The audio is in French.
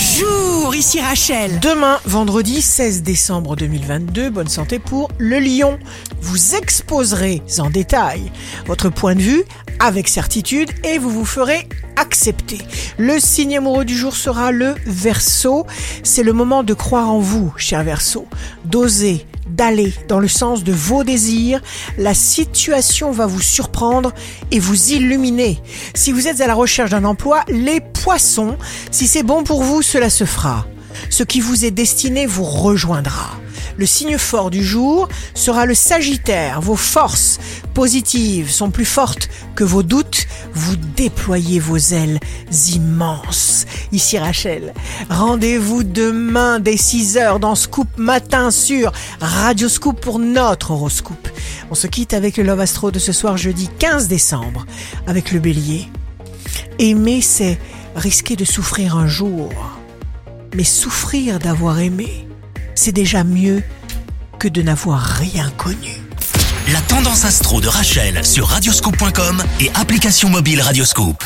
Bonjour, ici Rachel. Demain, vendredi 16 décembre 2022, bonne santé pour le lion. Vous exposerez en détail votre point de vue avec certitude et vous vous ferez accepter. Le signe amoureux du jour sera le verso. C'est le moment de croire en vous, cher verso, d'oser, d'aller dans le sens de vos désirs. La situation va vous surprendre et vous illuminer. Si vous êtes à la recherche d'un emploi, les poissons, si c'est bon pour vous, cela se fera. Ce qui vous est destiné vous rejoindra. Le signe fort du jour sera le Sagittaire. Vos forces positives sont plus fortes que vos doutes. Vous déployez vos ailes immenses. Ici Rachel. Rendez-vous demain dès 6h dans Scoop Matin sur Radio Scoop pour notre horoscope. On se quitte avec le Love Astro de ce soir jeudi 15 décembre avec le bélier. Aimer, c'est risquer de souffrir un jour. Mais souffrir d'avoir aimé, c'est déjà mieux que de n'avoir rien connu. La tendance astro de Rachel sur radioscope.com et application mobile Radioscope.